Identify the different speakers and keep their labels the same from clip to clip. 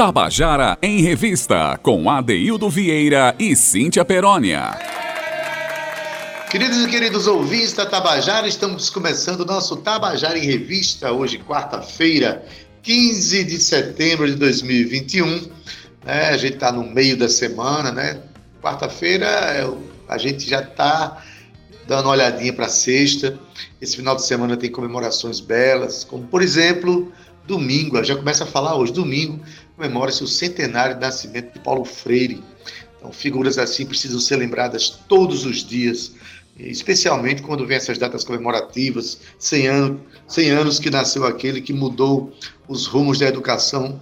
Speaker 1: Tabajara em Revista, com Adeildo Vieira e Cíntia Perónia.
Speaker 2: Queridos e queridos ouvintes da Tabajara, estamos começando o nosso Tabajara em Revista, hoje, quarta-feira, 15 de setembro de 2021. É, a gente está no meio da semana, né? Quarta-feira é a gente já está dando uma olhadinha para sexta. Esse final de semana tem comemorações belas, como por exemplo, domingo, já começa a falar hoje, domingo, comemora-se o centenário de nascimento de Paulo Freire. Então, figuras assim precisam ser lembradas todos os dias, especialmente quando vem essas datas comemorativas, 100 anos, 100 anos que nasceu aquele que mudou os rumos da educação,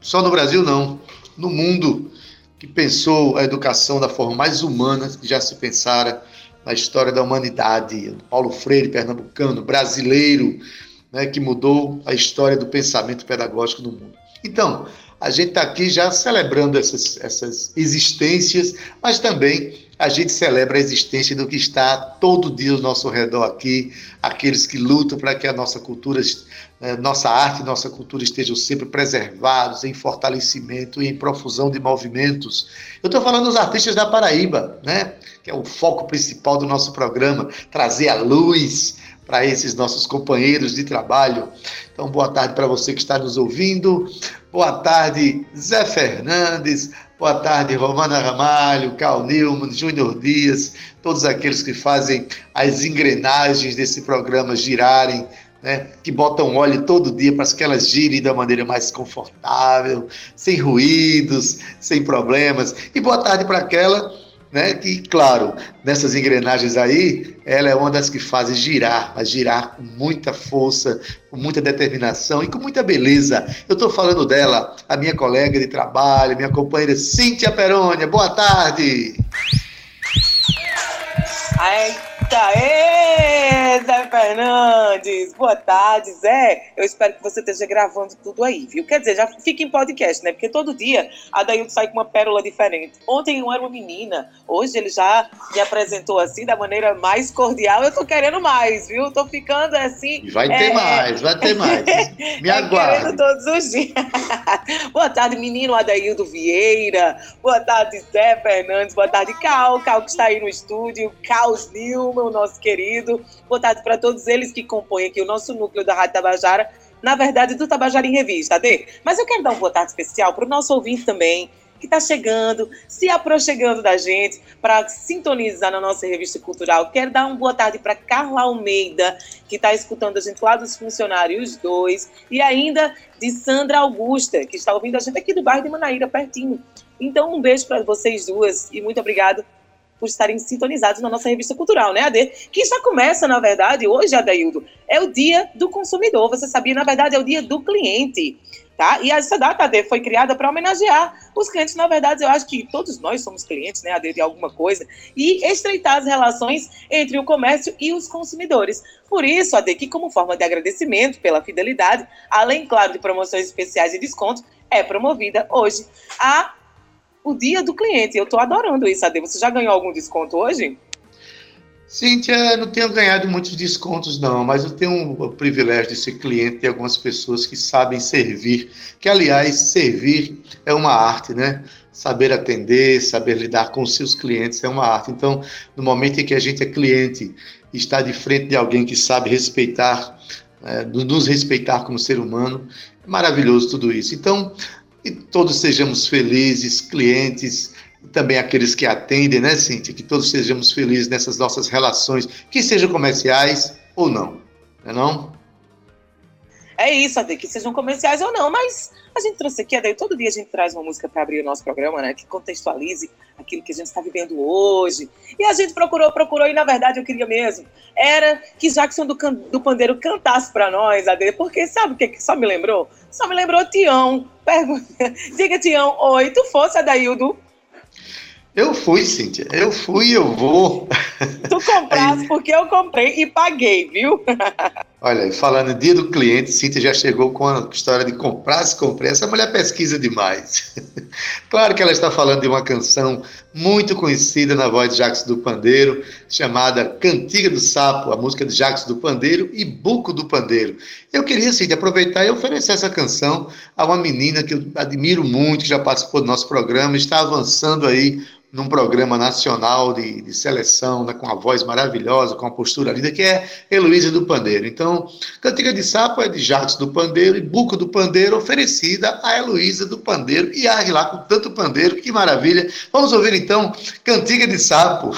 Speaker 2: só no Brasil não, no mundo, que pensou a educação da forma mais humana que já se pensara na história da humanidade. Paulo Freire, pernambucano, brasileiro, né, que mudou a história do pensamento pedagógico no mundo. Então, a gente está aqui já celebrando essas, essas existências, mas também a gente celebra a existência do que está todo dia ao nosso redor aqui, aqueles que lutam para que a nossa cultura, eh, nossa arte, nossa cultura estejam sempre preservados, em fortalecimento e em profusão de movimentos. Eu estou falando dos artistas da Paraíba, né? que é o foco principal do nosso programa, trazer a luz para esses nossos companheiros de trabalho. Então, boa tarde para você que está nos ouvindo. Boa tarde, Zé Fernandes. Boa tarde, Romana Ramalho, Carl Newman, Júnior Dias, todos aqueles que fazem as engrenagens desse programa girarem, né, que botam óleo todo dia para que elas girem da maneira mais confortável, sem ruídos, sem problemas. E boa tarde para aquela né? Que, claro, nessas engrenagens aí, ela é uma das que fazem girar, mas girar com muita força, com muita determinação e com muita beleza. Eu estou falando dela, a minha colega de trabalho, minha companheira Cíntia Perônia. Boa tarde!
Speaker 3: Eita, ê, Zé Fernandes! Boa tarde, Zé. Eu espero que você esteja gravando tudo aí, viu? Quer dizer, já fica em podcast, né? Porque todo dia a Dailton sai com uma pérola diferente. Ontem eu era uma menina, hoje ele já me apresentou assim, da maneira mais cordial. Eu tô querendo mais, viu? Tô ficando assim.
Speaker 2: Vai ter é... mais, vai ter mais. Me é aguarde.
Speaker 3: todos os dias. Boa tarde, menino Adaildo Vieira. Boa tarde, Zé Fernandes. Boa tarde, Cal. Cal que está aí no estúdio. Cal Klaus Nilma, o nosso querido. Boa tarde para todos eles que compõem aqui o nosso núcleo da Rádio Tabajara, na verdade, do Tabajara em Revista, Adê. Mas eu quero dar um boa tarde especial para o nosso ouvinte também, que está chegando, se aproximando da gente para sintonizar na nossa revista cultural. Quero dar uma boa tarde para Carla Almeida, que está escutando a gente lá dos funcionários dois, e ainda de Sandra Augusta, que está ouvindo a gente aqui do bairro de Manaíra, pertinho. Então, um beijo para vocês duas e muito obrigado por estarem sintonizados na nossa revista cultural, né, Ade? Que já começa, na verdade, hoje, Adaildo, é o dia do consumidor. Você sabia, na verdade, é o dia do cliente. Tá? E essa data, Ade, foi criada para homenagear os clientes. Na verdade, eu acho que todos nós somos clientes, né, Ade, de alguma coisa, e estreitar as relações entre o comércio e os consumidores. Por isso, Ade, que como forma de agradecimento pela fidelidade, além, claro, de promoções especiais e descontos, é promovida hoje a o dia do cliente. Eu estou adorando isso, Ade. Você já ganhou algum desconto hoje?
Speaker 2: Cíntia, não tenho ganhado muitos descontos, não, mas eu tenho o privilégio de ser cliente de algumas pessoas que sabem servir. Que, aliás, servir é uma arte, né? Saber atender, saber lidar com seus clientes é uma arte. Então, no momento em que a gente é cliente está de frente de alguém que sabe respeitar, é, nos respeitar como ser humano, é maravilhoso tudo isso. Então, e todos sejamos felizes, clientes, também aqueles que atendem, né, Cíntia? Que todos sejamos felizes nessas nossas relações, que sejam comerciais ou não, não é não?
Speaker 3: É isso, Ade, que sejam comerciais ou não, mas a gente trouxe aqui, Ade, todo dia a gente traz uma música para abrir o nosso programa, né, que contextualize aquilo que a gente está vivendo hoje. E a gente procurou, procurou, e na verdade eu queria mesmo, era que Jackson do, do Pandeiro cantasse para nós, Ade, porque sabe o que, que só me lembrou? Só me lembrou Tião. Pergunta, diga, Tião, oi, tu fosse, Adaildo?
Speaker 2: Eu fui, Cíntia. Eu fui e eu vou.
Speaker 3: Tu compraste porque eu comprei e paguei, viu?
Speaker 2: Olha, falando dia do cliente, Cíntia já chegou com a história de comprar se comprei. Essa mulher pesquisa demais. claro que ela está falando de uma canção muito conhecida na voz de Jacques do Pandeiro, chamada Cantiga do Sapo, a música de Jacques do Pandeiro e Buco do Pandeiro. Eu queria, Cíntia, aproveitar e oferecer essa canção a uma menina que eu admiro muito, que já participou do nosso programa, está avançando aí num programa nacional de, de seleção, né, com a voz maravilhosa, com a postura linda, que é Heloísa do Pandeiro. Então, Cantiga de Sapo é de Jacques do Pandeiro e Buco do Pandeiro, oferecida a Heloísa do Pandeiro. E arre lá com tanto pandeiro, que maravilha. Vamos ouvir então Cantiga de Sapo.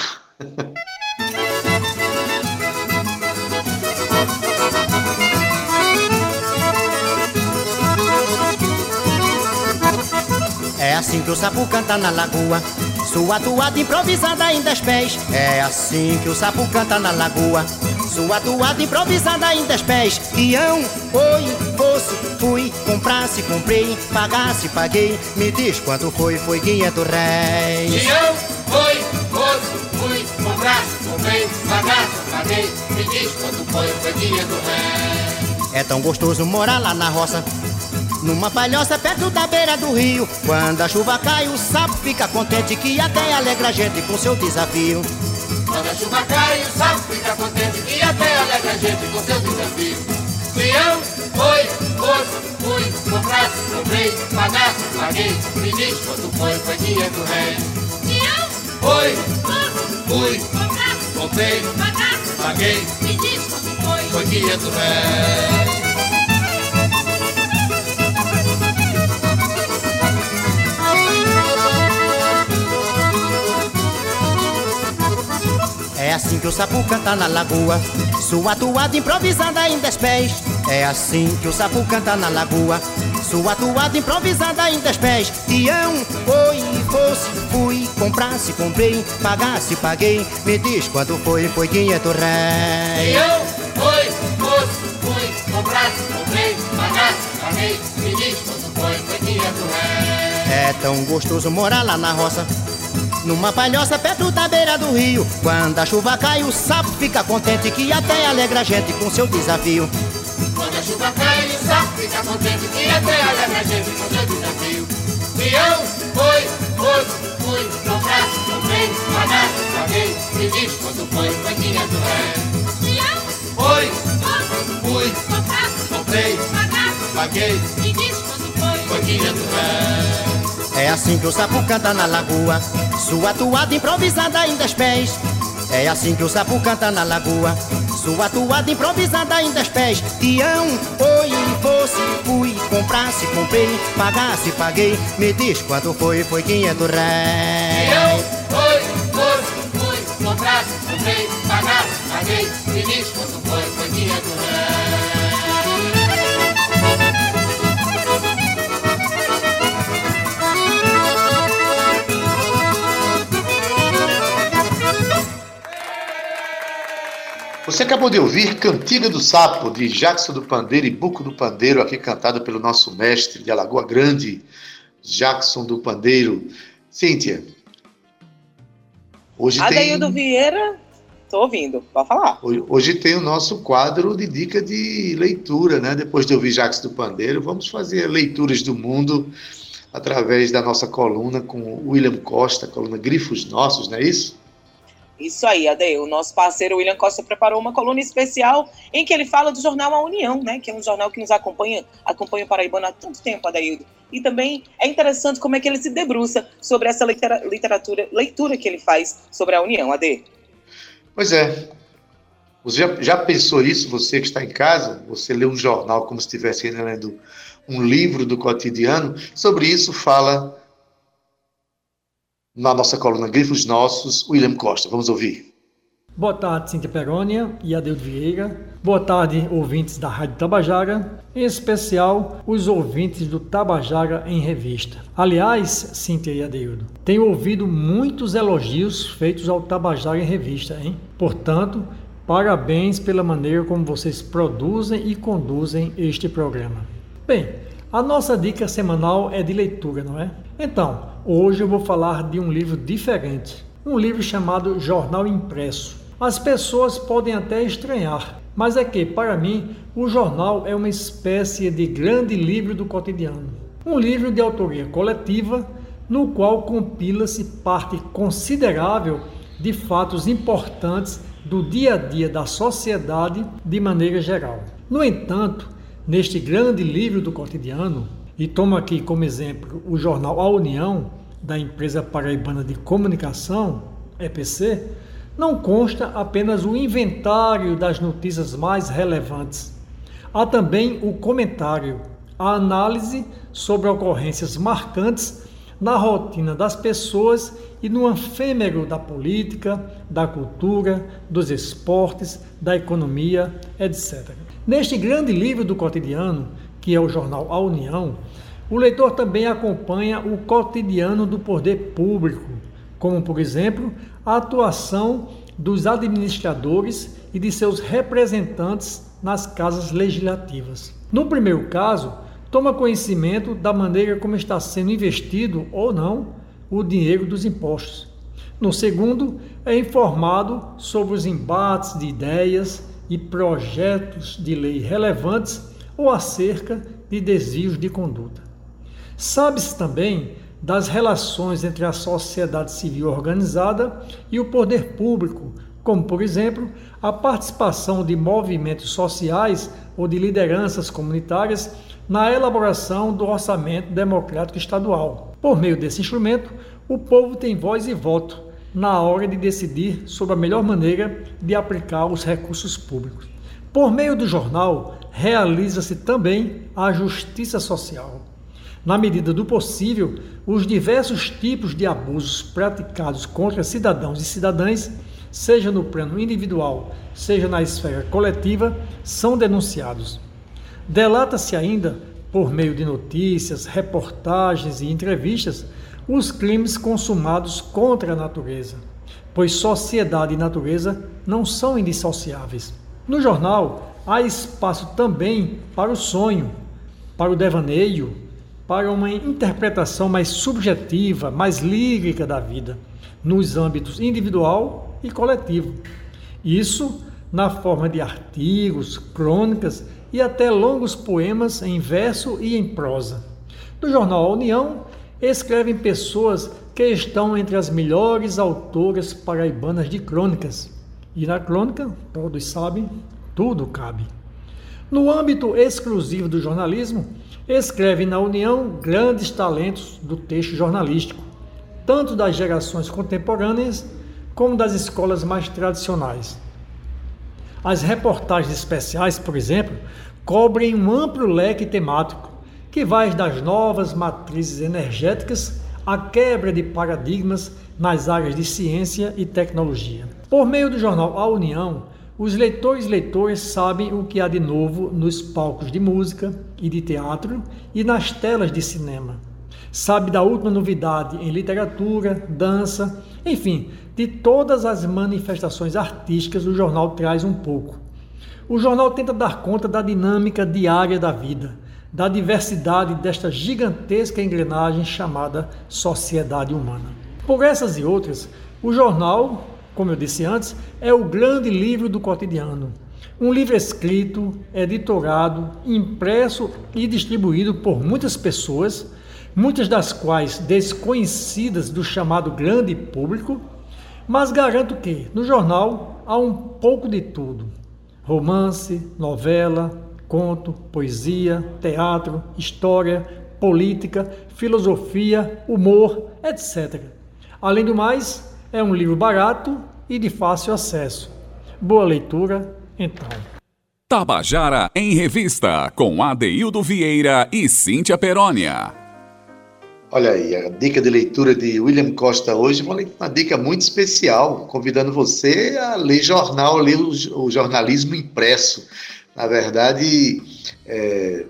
Speaker 4: É assim que o sapo canta na lagoa sua toada improvisada em dez pés É assim que o sapo canta na lagoa Sua toada improvisada em dez pés. Ião, oi, fosse, fui Comprasse, comprei, pagasse, paguei. Me diz quanto foi, foi quinhentos réis
Speaker 5: Ião, oi, fosse, fui Comprasse, comprei, pagasse, paguei. Me diz quanto foi, foi quinhentos réis
Speaker 4: É tão gostoso morar lá na roça numa palhoça perto da beira do rio. Quando a chuva cai, o sapo fica contente que até alegra a gente com seu desafio.
Speaker 5: Quando a chuva cai, o sapo fica contente que até alegra a gente com seu desafio. Peão, foi, fosse, fui, comprasse, comprei, pagasse, paguei, me diz quanto foi, foi quinhentos réis.
Speaker 6: Peão,
Speaker 5: foi,
Speaker 6: fosse,
Speaker 5: fui,
Speaker 6: comprasse,
Speaker 5: comprei,
Speaker 6: pagasse,
Speaker 5: paguei,
Speaker 6: me diz quanto foi,
Speaker 5: foi quinhentos réis.
Speaker 4: É assim que o sapo canta na lagoa. Sua toada improvisada em dez pés É assim que o sapo canta na lagoa. Sua toada improvisada em dez pés Tião, oi, fosse, fui Comprasse, comprei, pagasse, paguei. Me diz quanto foi, foi quinhentos réis.
Speaker 5: Tião, oi, fosse, fui Comprasse, comprei, pagasse, paguei. Me diz quanto foi, foi quinhentos réis.
Speaker 4: É tão gostoso morar lá na roça numa palhoça perto da beira do rio. Quando a chuva cai, o sapo fica contente que até alegra a gente com seu desafio.
Speaker 5: Quando a chuva cai, o sapo fica contente que até alegra a gente com seu desafio. Peão, foi, foi, fui, comprasse, comprei, pagasse, paguei, me diz quanto foi, foi quinhentos réis.
Speaker 6: Peão,
Speaker 5: Foi,
Speaker 6: fosse,
Speaker 5: fui,
Speaker 6: comprasse,
Speaker 5: comprei,
Speaker 6: pagasse,
Speaker 5: paguei,
Speaker 6: me diz quanto foi,
Speaker 5: foi quinhentos réis.
Speaker 4: É assim que o sapo canta na lagoa, sua toada improvisada em dez pés. É assim que o sapo canta na lagoa, sua toada improvisada em dez pés. Tião, oi, fosse, fui, comprasse, comprei, pagasse, paguei. Me diz quanto foi, foi quinhentos
Speaker 5: Peão,
Speaker 4: réis.
Speaker 5: foi, foi, fui, comprasse, comprei, pagasse, paguei, me diz quanto foi, foi quinhentos réis.
Speaker 2: Você acabou de ouvir Cantiga do Sapo, de Jackson do Pandeiro e Buco do Pandeiro, aqui cantado pelo nosso mestre de Alagoa Grande, Jackson do Pandeiro. Cíntia, hoje
Speaker 3: Adeildo
Speaker 2: tem,
Speaker 3: Vieira, tô ouvindo, pode falar.
Speaker 2: hoje- hoje tem o nosso quadro de dica de leitura, né? Depois de ouvir Jackson do Pandeiro, vamos fazer leituras do mundo através da nossa coluna com William Costa, coluna Grifos Nossos, não é isso?
Speaker 3: Isso aí, Ade. O nosso parceiro William Costa preparou uma coluna especial em que ele fala do jornal A União, né? Que é um jornal que nos acompanha, acompanha o Paraibano há tanto tempo, Adaildo. E também é interessante como é que ele se debruça sobre essa litera- literatura, leitura que ele faz sobre a União, Ade.
Speaker 2: Pois é. Você já, já pensou isso, você que está em casa? Você lê um jornal como se estivesse lendo um livro do cotidiano? Sobre isso fala na nossa coluna Grifos Nossos, William Costa. Vamos ouvir.
Speaker 7: Boa tarde, Cíntia Perônia e Adeudo Vieira. Boa tarde, ouvintes da Rádio Tabajara, em especial os ouvintes do Tabajara em Revista. Aliás, Cíntia e Adeudo, tenho ouvido muitos elogios feitos ao Tabajara em Revista, hein? Portanto, parabéns pela maneira como vocês produzem e conduzem este programa. Bem, a nossa dica semanal é de leitura, não é? Então, hoje eu vou falar de um livro diferente, um livro chamado Jornal Impresso. As pessoas podem até estranhar, mas é que, para mim, o jornal é uma espécie de grande livro do cotidiano. Um livro de autoria coletiva, no qual compila-se parte considerável de fatos importantes do dia a dia da sociedade de maneira geral. No entanto, neste grande livro do cotidiano, e tomo aqui como exemplo o jornal A União, da empresa paraibana de comunicação, EPC, não consta apenas o inventário das notícias mais relevantes. Há também o comentário, a análise sobre ocorrências marcantes na rotina das pessoas e no efêmero da política, da cultura, dos esportes, da economia, etc. Neste grande livro do cotidiano, que é o jornal A União, o leitor também acompanha o cotidiano do poder público, como, por exemplo, a atuação dos administradores e de seus representantes nas casas legislativas. No primeiro caso, toma conhecimento da maneira como está sendo investido ou não o dinheiro dos impostos. No segundo, é informado sobre os embates de ideias e projetos de lei relevantes ou acerca de desvios de conduta. Sabe-se também das relações entre a sociedade civil organizada e o poder público, como, por exemplo, a participação de movimentos sociais ou de lideranças comunitárias na elaboração do orçamento democrático estadual. Por meio desse instrumento, o povo tem voz e voto na hora de decidir sobre a melhor maneira de aplicar os recursos públicos. Por meio do jornal, realiza-se também a justiça social na medida do possível, os diversos tipos de abusos praticados contra cidadãos e cidadãs, seja no plano individual, seja na esfera coletiva, são denunciados. Delata-se ainda, por meio de notícias, reportagens e entrevistas, os crimes consumados contra a natureza, pois sociedade e natureza não são indissociáveis. No jornal, há espaço também para o sonho, para o devaneio, para uma interpretação mais subjetiva, mais lírica da vida, nos âmbitos individual e coletivo. Isso na forma de artigos, crônicas e até longos poemas em verso e em prosa. No jornal União, escrevem pessoas que estão entre as melhores autoras paraibanas de crônicas. E na crônica, todos sabem, tudo cabe. No âmbito exclusivo do jornalismo, escreve na União grandes talentos do texto jornalístico, tanto das gerações contemporâneas como das escolas mais tradicionais. As reportagens especiais, por exemplo, cobrem um amplo leque temático que vai das novas matrizes energéticas à quebra de paradigmas nas áreas de ciência e tecnologia. Por meio do jornal A União, os leitores e leitoras sabem o que há de novo nos palcos de música e de teatro e nas telas de cinema. Sabe da última novidade em literatura, dança, enfim, de todas as manifestações artísticas o jornal traz um pouco. O jornal tenta dar conta da dinâmica diária da vida, da diversidade desta gigantesca engrenagem chamada sociedade humana. Por essas e outras, o jornal como eu disse antes, é o grande livro do cotidiano. Um livro escrito, editorado, impresso e distribuído por muitas pessoas, muitas das quais desconhecidas do chamado grande público, mas garanto que no jornal há um pouco de tudo: romance, novela, conto, poesia, teatro, história, política, filosofia, humor, etc. Além do mais, é um livro barato e de fácil acesso. Boa leitura, então.
Speaker 1: Tabajara em Revista, com Adeildo Vieira e Cíntia Perónia.
Speaker 2: Olha aí, a dica de leitura de William Costa hoje, uma dica muito especial, convidando você a ler jornal, ler o, jornalismo impresso. Na verdade, é,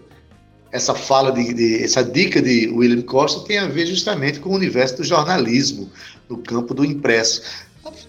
Speaker 2: essa fala de, de, essa dica de William Costa tem a ver justamente com o universo do jornalismo no campo do impresso.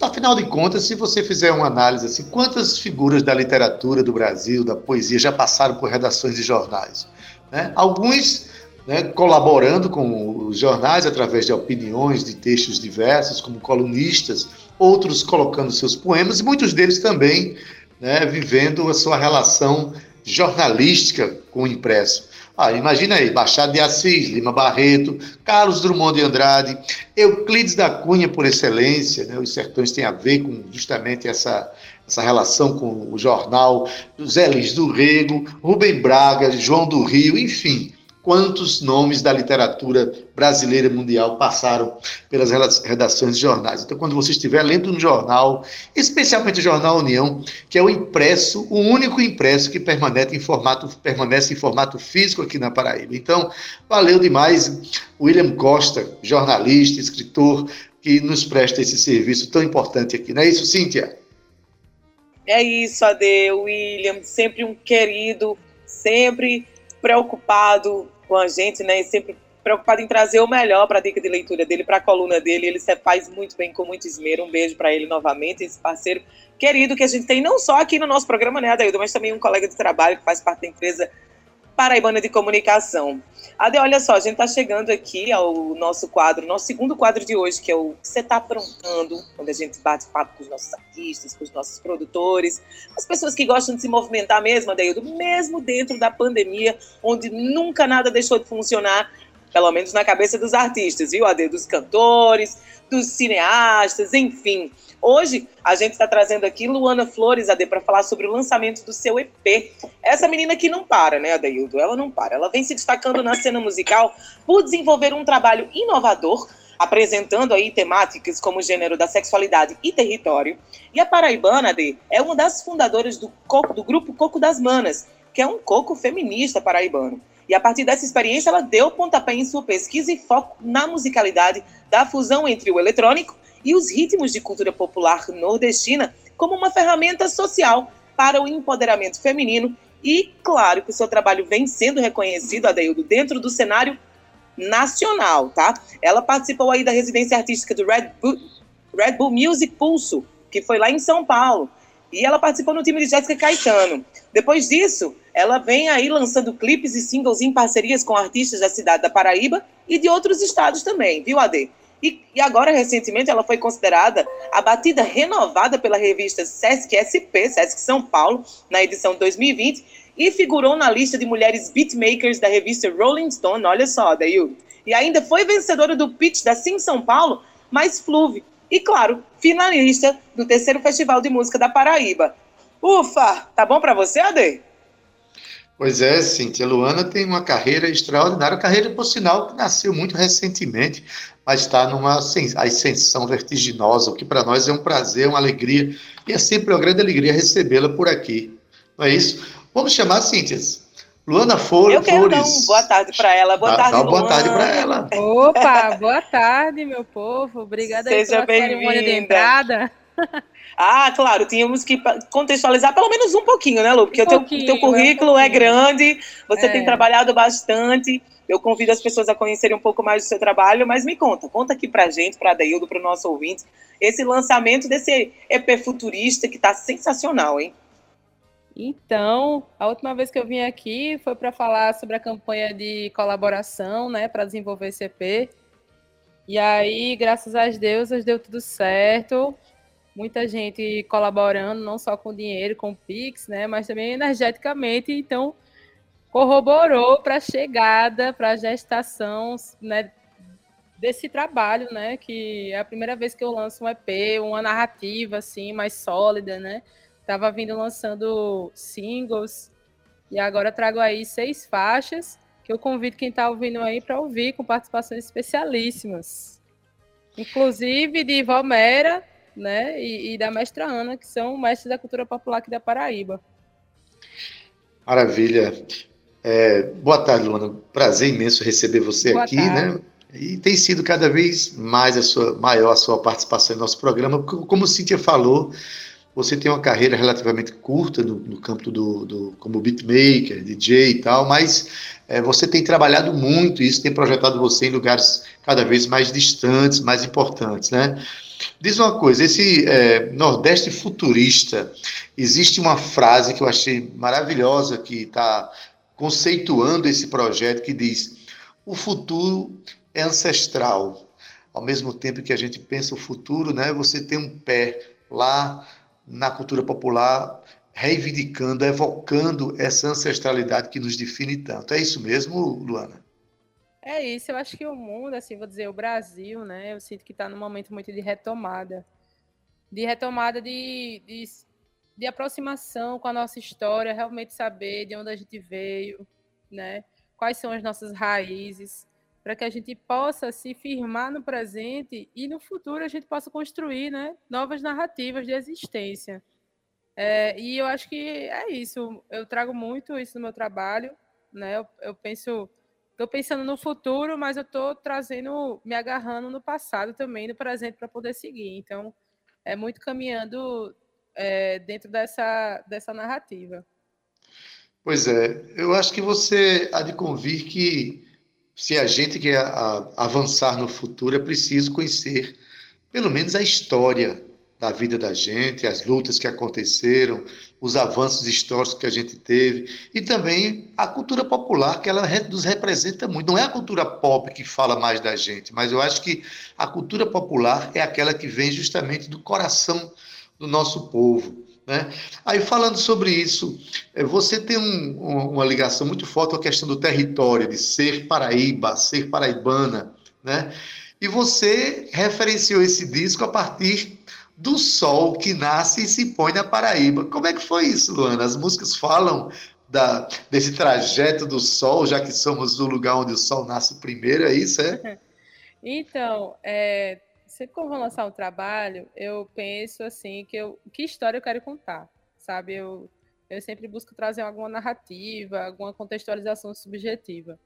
Speaker 2: Afinal de contas, se você fizer uma análise assim, quantas figuras da literatura do Brasil, da poesia, já passaram por redações de jornais? Né? Alguns né, colaborando com os jornais através de opiniões, de textos diversos, como colunistas, outros colocando seus poemas, e muitos deles também né, vivendo a sua relação jornalística com o impresso. Ah, imagina aí, Machado de Assis, Lima Barreto, Carlos Drummond de Andrade, Euclides da Cunha por excelência, né? os sertões têm a ver com justamente essa, essa relação com o jornal, Zé Lins do Rego, Rubem Braga, João do Rio, enfim, quantos nomes da literatura brasileira mundial passaram pelas redações de jornais. Então, quando você estiver lendo um jornal, especialmente o Jornal União, que é o impresso, o único impresso que permanece em formato, permanece em formato físico aqui na Paraíba. Então, valeu demais William Costa, jornalista, escritor, que nos presta esse serviço tão importante aqui. Não é isso, Cíntia?
Speaker 3: É isso, Ade, William, sempre um querido, sempre preocupado com a gente, né? E sempre preocupado em trazer o melhor para a dica de leitura dele, para a coluna dele. Ele faz muito bem, com muito esmero. Um beijo para ele novamente, esse parceiro querido que a gente tem não só aqui no nosso programa, né, Adaildo, mas também um colega de trabalho que faz parte da empresa Paraibana de Comunicação. Ade, olha só, a gente está chegando aqui ao nosso quadro, nosso segundo quadro de hoje, que é o Você Está Aprontando, onde a gente bate papo com os nossos artistas, com os nossos produtores, as pessoas que gostam de se movimentar mesmo, Adeildo, mesmo dentro da pandemia, onde nunca nada deixou de funcionar, pelo menos na cabeça dos artistas, viu, Ade? Dos cantores, dos cineastas, enfim. Hoje a gente está trazendo aqui Luana Flores, AD, para falar sobre o lançamento do seu EP. Essa menina que não para, né, Adaildo? Ela não para. Ela vem se destacando na cena musical por desenvolver um trabalho inovador, apresentando aí temáticas como o gênero da sexualidade e território. E a paraibana, AD, é uma das fundadoras do, coco, do grupo Coco das Manas, que é um coco feminista paraibano. E a partir dessa experiência, ela deu pontapé em sua pesquisa e foco na musicalidade da fusão entre o eletrônico e os ritmos de cultura popular nordestina como uma ferramenta social para o empoderamento feminino e, claro, que o seu trabalho vem sendo reconhecido, Adeildo, dentro do cenário nacional, tá? Ela participou aí da residência artística do Red Bull, Red Bull Music Pulso, que foi lá em São Paulo. E ela participou no time de Jéssica Caetano. Depois disso, ela vem aí lançando clipes e singles em parcerias com artistas da cidade da Paraíba e de outros estados também, viu, Ade? E, e, agora, recentemente, ela foi considerada a batida renovada pela revista Sesc SP, Sesc São Paulo, na edição 2020, e figurou na lista de mulheres beatmakers da revista Rolling Stone. Olha só, Daí. E ainda foi vencedora do pitch da Sim São Paulo, mais Fluve. E, claro, finalista do terceiro Festival de Música da Paraíba. Ufa! Tá bom para você, Ade?
Speaker 2: Pois é, Cintia. Luana tem uma carreira extraordinária, carreira, por sinal, que nasceu muito recentemente mas está numa ascensão vertiginosa, o que para nós é um prazer, uma alegria, e é sempre uma grande alegria recebê-la por aqui. Não é isso? Vamos chamar, Cíntia. Luana Flores.
Speaker 3: Eu quero dar um boa tarde para ela. Boa tarde, Luana.
Speaker 2: Boa tarde para ela.
Speaker 8: Opa, boa tarde, meu povo. Obrigada
Speaker 3: Seja
Speaker 8: pela cerimônia de entrada.
Speaker 3: Ah, claro, tínhamos que contextualizar pelo menos um pouquinho, né, Lu? Porque um o teu, teu currículo é, um é grande, você é. tem trabalhado bastante. Eu convido as pessoas a conhecerem um pouco mais do seu trabalho, mas me conta, conta aqui pra gente, pra Daildo, pro nosso ouvinte, esse lançamento desse EP futurista que tá sensacional, hein?
Speaker 8: Então, a última vez que eu vim aqui foi para falar sobre a campanha de colaboração, né, para desenvolver esse EP. E aí, graças a Deus, deu tudo certo. Muita gente colaborando, não só com dinheiro, com Pix, né, mas também energeticamente. Então, corroborou para a chegada, para a gestação né, desse trabalho, né? Que é a primeira vez que eu lanço um EP, uma narrativa assim mais sólida, né? Tava vindo lançando singles e agora trago aí seis faixas que eu convido quem está ouvindo aí para ouvir com participações especialíssimas, inclusive de Valmera, né? E, e da mestra Ana, que são mestres da cultura popular aqui da Paraíba.
Speaker 2: Maravilha. É, boa tarde, Luana. Prazer imenso receber você boa aqui, né? tarde. né? E tem sido cada vez mais a sua, maior a sua participação no nosso programa. Como Cíntia falou, você tem uma carreira relativamente curta no, no campo do, do, como beatmaker, DJ e tal, mas é, você tem trabalhado muito e isso tem projetado você em lugares cada vez mais distantes, mais importantes, né? Diz uma coisa, esse é, Nordeste futurista, existe uma frase que eu achei maravilhosa que está conceituando esse projeto que diz: o futuro é ancestral. Ao mesmo tempo que a gente pensa o futuro, né, você tem um pé lá na cultura popular reivindicando, evocando essa ancestralidade que nos define tanto. É isso mesmo, Luana?
Speaker 8: É isso, eu acho que o mundo, assim, vou dizer, o Brasil, né? Eu sinto que está num momento muito de retomada. De retomada de, de, de aproximação com a nossa história, realmente saber de onde a gente veio, né? Quais são as nossas raízes, para que a gente possa se firmar no presente e no futuro a gente possa construir, né? Novas narrativas de existência. É, e eu acho que é isso. Eu trago muito isso no meu trabalho, né? Eu, eu penso, estou pensando no futuro, mas eu estou trazendo, me agarrando no passado também, no presente para poder seguir. Então, é muito caminhando é, dentro dessa dessa narrativa.
Speaker 2: Pois é, eu acho que você há de convir que se a gente quer avançar no futuro é preciso conhecer pelo menos a história da vida da gente, as lutas que aconteceram, os avanços históricos que a gente teve e também a cultura popular que ela nos representa muito. Não é a cultura pop que fala mais da gente, mas eu acho que a cultura popular é aquela que vem justamente do coração do nosso povo. Né? Aí falando sobre isso, é, você tem um, uma ligação muito forte com a questão do território, de ser Paraíba, ser paraibana, né? E você referenciou esse disco a partir do sol que nasce e se põe na Paraíba. Como é que foi isso, Luana? As músicas falam da, desse trajeto do sol, já que somos do lugar onde o sol nasce primeiro, é isso, é?
Speaker 8: Então, é, sempre que eu vou lançar um trabalho, eu penso assim, que, eu, que história eu quero contar, sabe? Eu, eu sempre busco trazer alguma narrativa, alguma contextualização subjetiva.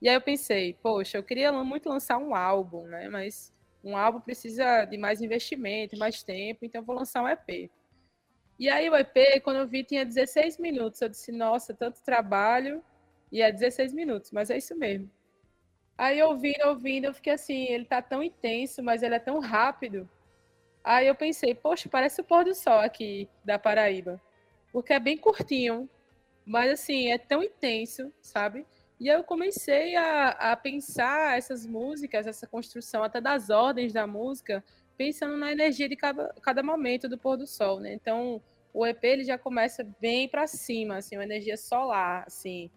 Speaker 8: E aí eu pensei, poxa, eu queria muito lançar um álbum, né? Mas um álbum precisa de mais investimento, mais tempo, então vou lançar um EP. E aí o EP, quando eu vi, tinha 16 minutos. Eu disse, nossa, tanto trabalho, e é 16 minutos, mas é isso mesmo. Aí ouvindo, ouvindo, eu fiquei assim, ele tá tão intenso, mas ele é tão rápido. Aí eu pensei, poxa, parece o pôr do sol aqui da Paraíba. Porque é bem curtinho, mas assim, é tão intenso, sabe? E eu comecei a, a pensar essas músicas, essa construção até das ordens da música, pensando na energia de cada, cada momento do pôr do sol, né? Então, o EP ele já começa bem para cima, assim, uma energia solar, assim,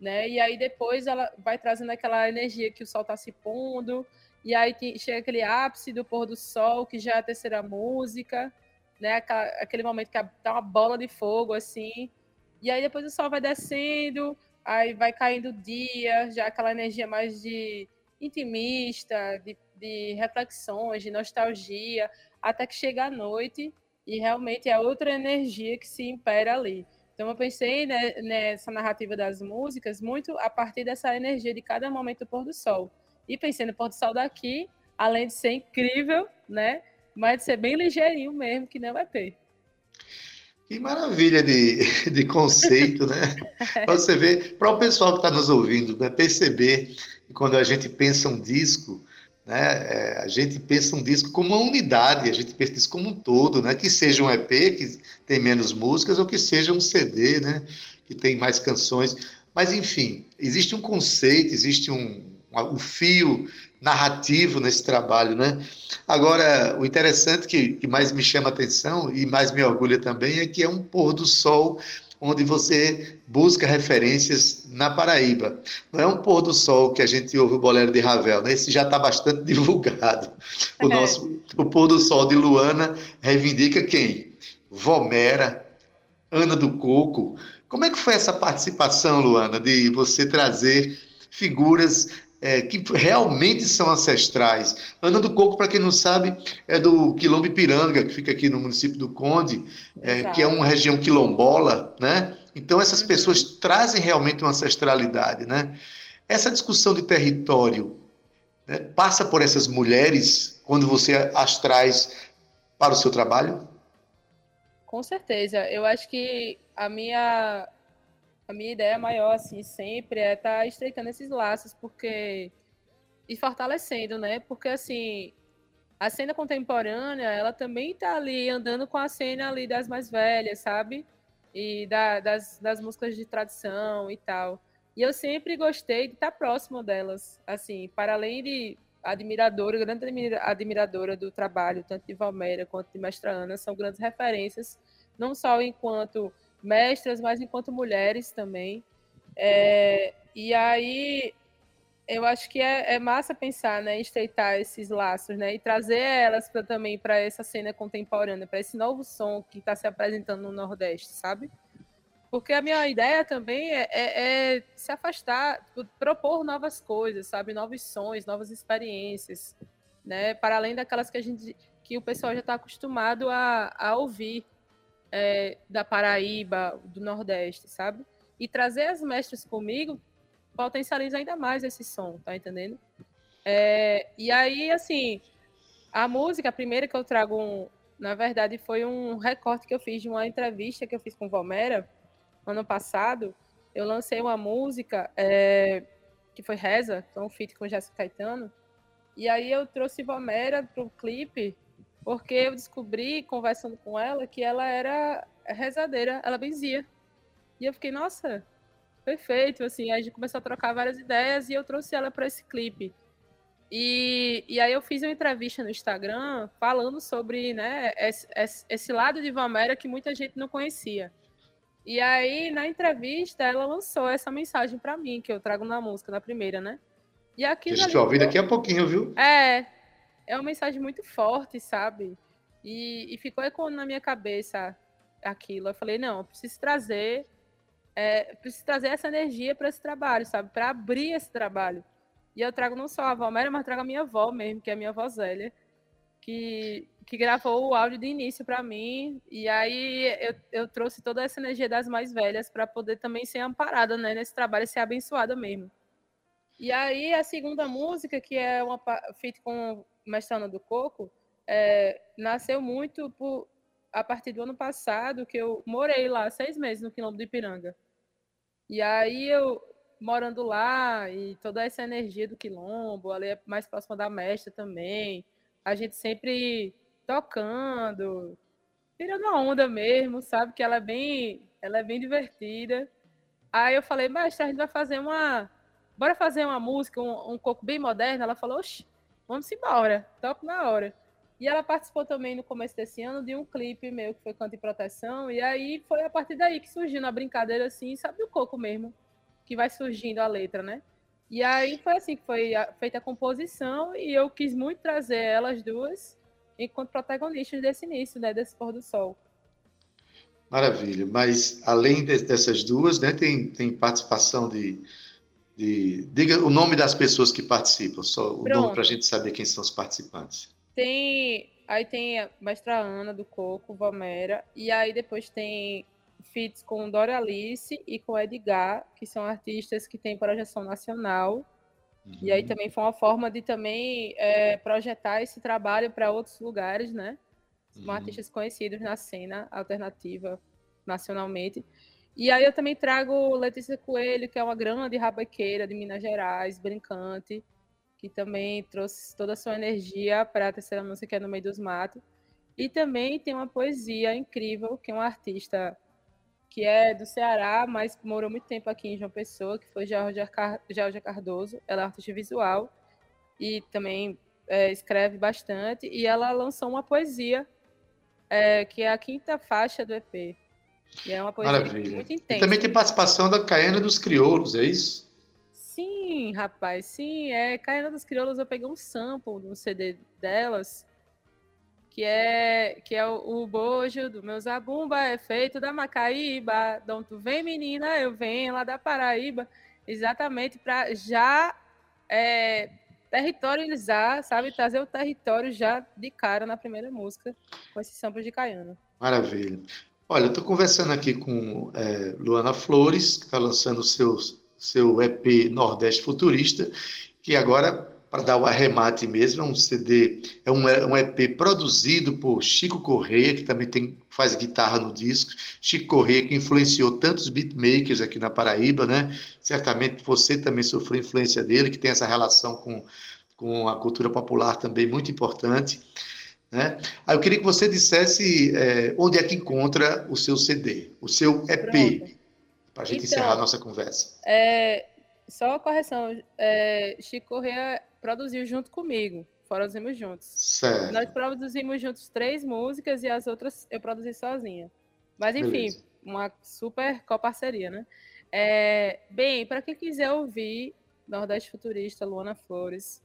Speaker 8: né? E aí depois ela vai trazendo aquela energia que o sol está se pondo, e aí chega aquele ápice do pôr do sol, que já é a terceira música, né? Aquele momento que tá uma bola de fogo, assim, e aí depois o sol vai descendo, aí vai caindo o dia, já aquela energia mais de intimista, de, de reflexões, de nostalgia, até que chega a noite e realmente é outra energia que se impera ali. Então eu pensei né, nessa narrativa das músicas muito a partir dessa energia de cada momento do pôr do sol. E pensei no pôr do sol daqui, além de ser incrível, né? Mas de ser bem ligeirinho mesmo, que não é EP.
Speaker 2: Que maravilha de, de conceito, né? Para você ver, para o pessoal que está nos ouvindo, né, perceber que quando a gente pensa um disco, né, é, a gente pensa um disco como uma unidade, a gente pensa isso como um todo, né? Que seja um EP, que tem menos músicas, ou que seja um CD, né? Que tem mais canções. Mas, enfim, existe um conceito, existe um, um fio narrativo nesse trabalho, né? Agora, o interessante que, que mais me chama atenção e mais me orgulha também é que é um pôr do sol onde você busca referências na Paraíba. Não é um pôr do sol que a gente ouve o bolero de Ravel, né? Esse já está bastante divulgado. O é. nosso o pôr do sol de Luana reivindica quem? Vomera, Ana do Coco. Como é que foi essa participação, Luana, de você trazer figuras é, que realmente são ancestrais. Ana do Coco, para quem não sabe, é do Quilombo Ipiranga, que fica aqui no município do Conde, é, que é uma região quilombola, né? Então essas uhum. pessoas trazem realmente uma ancestralidade, né? Essa discussão de território né, passa por essas mulheres quando você as traz para o seu trabalho?
Speaker 8: Com certeza. Eu acho que a minha a minha ideia maior, assim, sempre é estar tá estreitando esses laços, porque. e fortalecendo, né? Porque, assim, a cena contemporânea, ela também está ali andando com a cena ali das mais velhas, sabe? E da, das, das músicas de tradição e tal. E eu sempre gostei de estar tá próximo delas, assim, para além de admiradora, grande admiradora do trabalho, tanto de Valméria quanto de Mestra Ana, são grandes referências não só enquanto mestras, mas enquanto mulheres também. É, e aí eu acho que é, é, massa pensar, né, estreitar esses laços, né, e trazer elas também para essa cena contemporânea, para esse novo som que está se apresentando no Nordeste, sabe? Porque a minha ideia também é, é, é, se afastar, propor novas coisas, sabe, novos sons, novas experiências, né, para além daquelas que a gente, que o pessoal já está acostumado a, a ouvir é, da Paraíba, do Nordeste, sabe? E trazer as mestras comigo potencializa ainda mais esse som, tá entendendo? É, e aí, assim, a música, a primeira que eu trago, um, na verdade, foi um recorte que eu fiz de uma entrevista que eu fiz com Valmera ano passado. Eu lancei uma música é, que foi Reza, é um feat com Jéssica Caetano. E aí eu trouxe Valmera para o clipe, porque eu descobri, conversando com ela, que ela era rezadeira, ela benzia. E eu fiquei, nossa, perfeito, assim, a gente começou a trocar várias ideias e eu trouxe ela para esse clipe. E, e aí eu fiz uma entrevista no Instagram falando sobre né, esse, esse lado de Valmera que muita gente não conhecia. E aí, na entrevista, ela lançou essa mensagem para mim, que eu trago na música, na primeira, né?
Speaker 2: E aquilo. A gente vai ouvir daqui a pouquinho, viu?
Speaker 8: É. É uma mensagem muito forte, sabe? E, e ficou ecoando na minha cabeça aquilo. Eu falei, não, eu preciso trazer é, preciso trazer essa energia para esse trabalho, sabe? Para abrir esse trabalho. E eu trago não só a Valméria, mas trago a minha avó mesmo, que é a minha avó Zélia, que, que gravou o áudio de início para mim. E aí eu, eu trouxe toda essa energia das mais velhas para poder também ser amparada né, nesse trabalho ser abençoada mesmo. E aí a segunda música, que é uma feita com Mestrana do Coco, é, nasceu muito por, a partir do ano passado, que eu morei lá seis meses no Quilombo do Ipiranga. E aí eu, morando lá, e toda essa energia do Quilombo, ali é mais próxima da mestra também, a gente sempre tocando, tirando a onda mesmo, sabe? Que ela é bem, ela é bem divertida. Aí eu falei, mestre, a gente vai fazer uma. Bora fazer uma música, um, um coco bem moderno. Ela falou, oxe, vamos embora, toco na hora. E ela participou também no começo desse ano de um clipe meu que foi Canto e Proteção. E aí foi a partir daí que surgiu na brincadeira assim, sabe o coco mesmo, que vai surgindo a letra, né? E aí foi assim que foi feita a composição e eu quis muito trazer elas duas enquanto protagonistas desse início, né, desse pôr do sol.
Speaker 2: Maravilha. Mas além de, dessas duas, né, tem, tem participação de, de, Diga o nome das pessoas que participam, só o Pronto. nome para a gente saber quem são os participantes.
Speaker 8: Tem. Aí tem a Mestra Ana do Coco, Valmera. E aí depois tem feats com Dora Alice e com Edgar, que são artistas que têm projeção nacional. Uhum. E aí uhum. também foi uma forma de também é, projetar esse trabalho para outros lugares, né? São uhum. artistas conhecidos na cena alternativa nacionalmente. E aí eu também trago Letícia Coelho, que é uma grande rabequeira de Minas Gerais, brincante que também trouxe toda a sua energia para a terceira música, que é No Meio dos Matos. E também tem uma poesia incrível, que é um artista que é do Ceará, mas morou muito tempo aqui em João Pessoa, que foi Georgia, Car Cardoso. Ela é artista visual e também é, escreve bastante. E ela lançou uma poesia, é, que é a quinta faixa do EP. E é uma poesia
Speaker 2: Maravilha. muito intensa. E também tem participação da Caiana dos Crioulos, é isso?
Speaker 8: Sim, rapaz, sim. É Caiana das Crioulas, eu peguei um sample no CD delas, que é que é o, o bojo do meu zabumba, é feito da Macaíba. Então tu vem, menina, eu venho lá da Paraíba, exatamente para já é, territorializar, sabe? Trazer o território já de cara na primeira música com esse sample de Caiana.
Speaker 2: Maravilha. Olha, eu estou conversando aqui com é, Luana Flores, que está lançando os seus seu EP Nordeste Futurista, que agora, para dar o arremate mesmo, é um CD, é um, é um EP produzido por Chico Correia, que também tem, faz guitarra no disco. Chico Correia, que influenciou tantos beatmakers aqui na Paraíba, né? Certamente você também sofreu influência dele, que tem essa relação com, com a cultura popular também muito importante. Né? Aí eu queria que você dissesse é, onde é que encontra o seu CD, o seu EP. Para a gente então, encerrar a nossa conversa.
Speaker 8: É, só a correção, é, Chico Correa produziu junto comigo, produzimos juntos.
Speaker 2: Certo.
Speaker 8: Nós produzimos juntos três músicas e as outras eu produzi sozinha. Mas enfim,
Speaker 2: Beleza.
Speaker 8: uma super coparceria, né? É, bem, para quem quiser ouvir Nordeste Futurista, Luana Flores,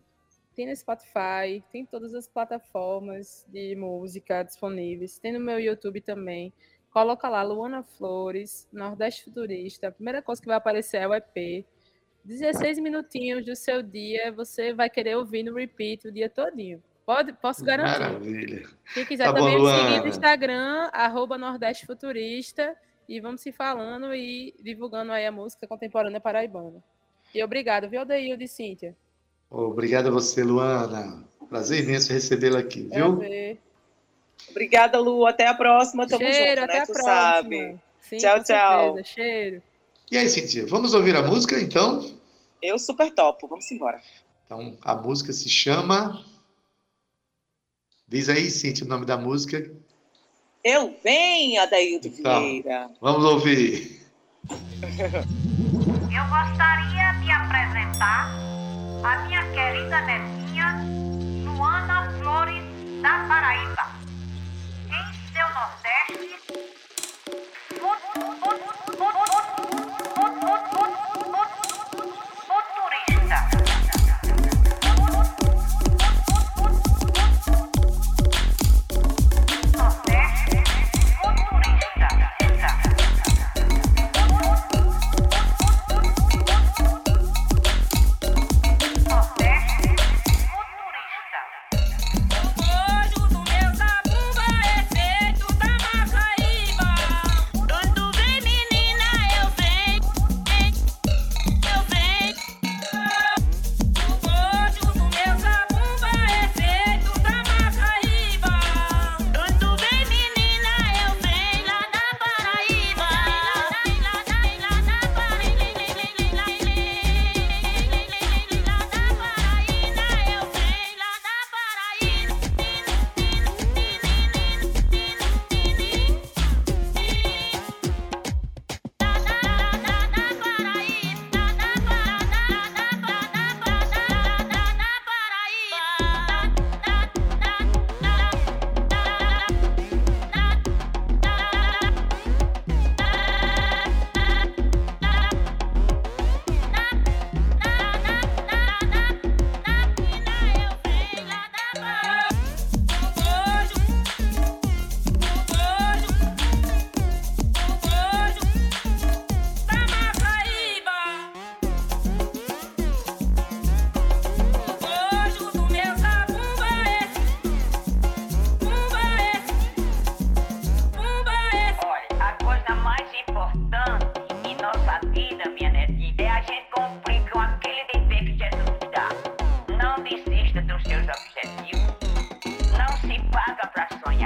Speaker 8: tem no Spotify, tem em todas as plataformas de música disponíveis, tem no meu YouTube também. Coloca lá, Luana Flores, Nordeste Futurista. A primeira coisa que vai aparecer é o EP. 16 minutinhos do seu dia, você vai querer ouvir no repeat o dia todinho. Pode, posso garantir.
Speaker 2: Maravilha.
Speaker 8: Quem quiser
Speaker 2: Tá bom,
Speaker 8: também me seguir no Instagram, arroba Nordeste Futurista, e vamos se falando e divulgando aí a música contemporânea paraibana. E obrigado, viu, Odeildo e Cíntia?
Speaker 2: Obrigado a você, Luana. Prazer imenso recebê-la aqui, viu?
Speaker 8: Prazer.
Speaker 3: Obrigada, Lu. Até a próxima. Tamo
Speaker 8: Cheiro,
Speaker 3: junto,
Speaker 8: até
Speaker 3: né?
Speaker 8: a
Speaker 3: Tu
Speaker 8: próxima.
Speaker 3: sabe.
Speaker 8: Sim,
Speaker 3: Tchau, tchau.
Speaker 8: Cheiro.
Speaker 2: E aí, Cintia, vamos ouvir a música então?
Speaker 3: Eu super topo. Vamos embora.
Speaker 2: Então, a música se chama. Diz aí, Cintia, o nome da música.
Speaker 3: Eu venho, Adaildo
Speaker 2: Então.
Speaker 3: Vieira.
Speaker 2: Vamos ouvir.
Speaker 6: Eu gostaria de apresentar a minha querida netinha, Luana Flores, da Paraíba. Em seu Nordeste,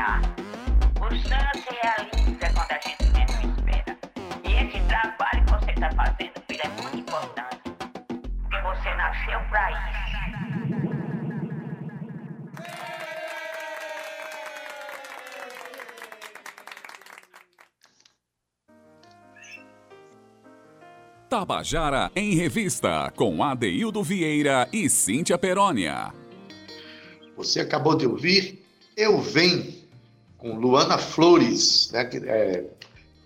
Speaker 6: sonhar. O sonho se realiza quando a gente menos espera. E esse trabalho que você está fazendo, filho, é muito importante. Porque você nasceu pra isso.
Speaker 1: Tabajara em Revista, com Adeildo Vieira e Cíntia Perónia.
Speaker 2: Você acabou de ouvir Eu Venho, com Luana Flores. Né? É,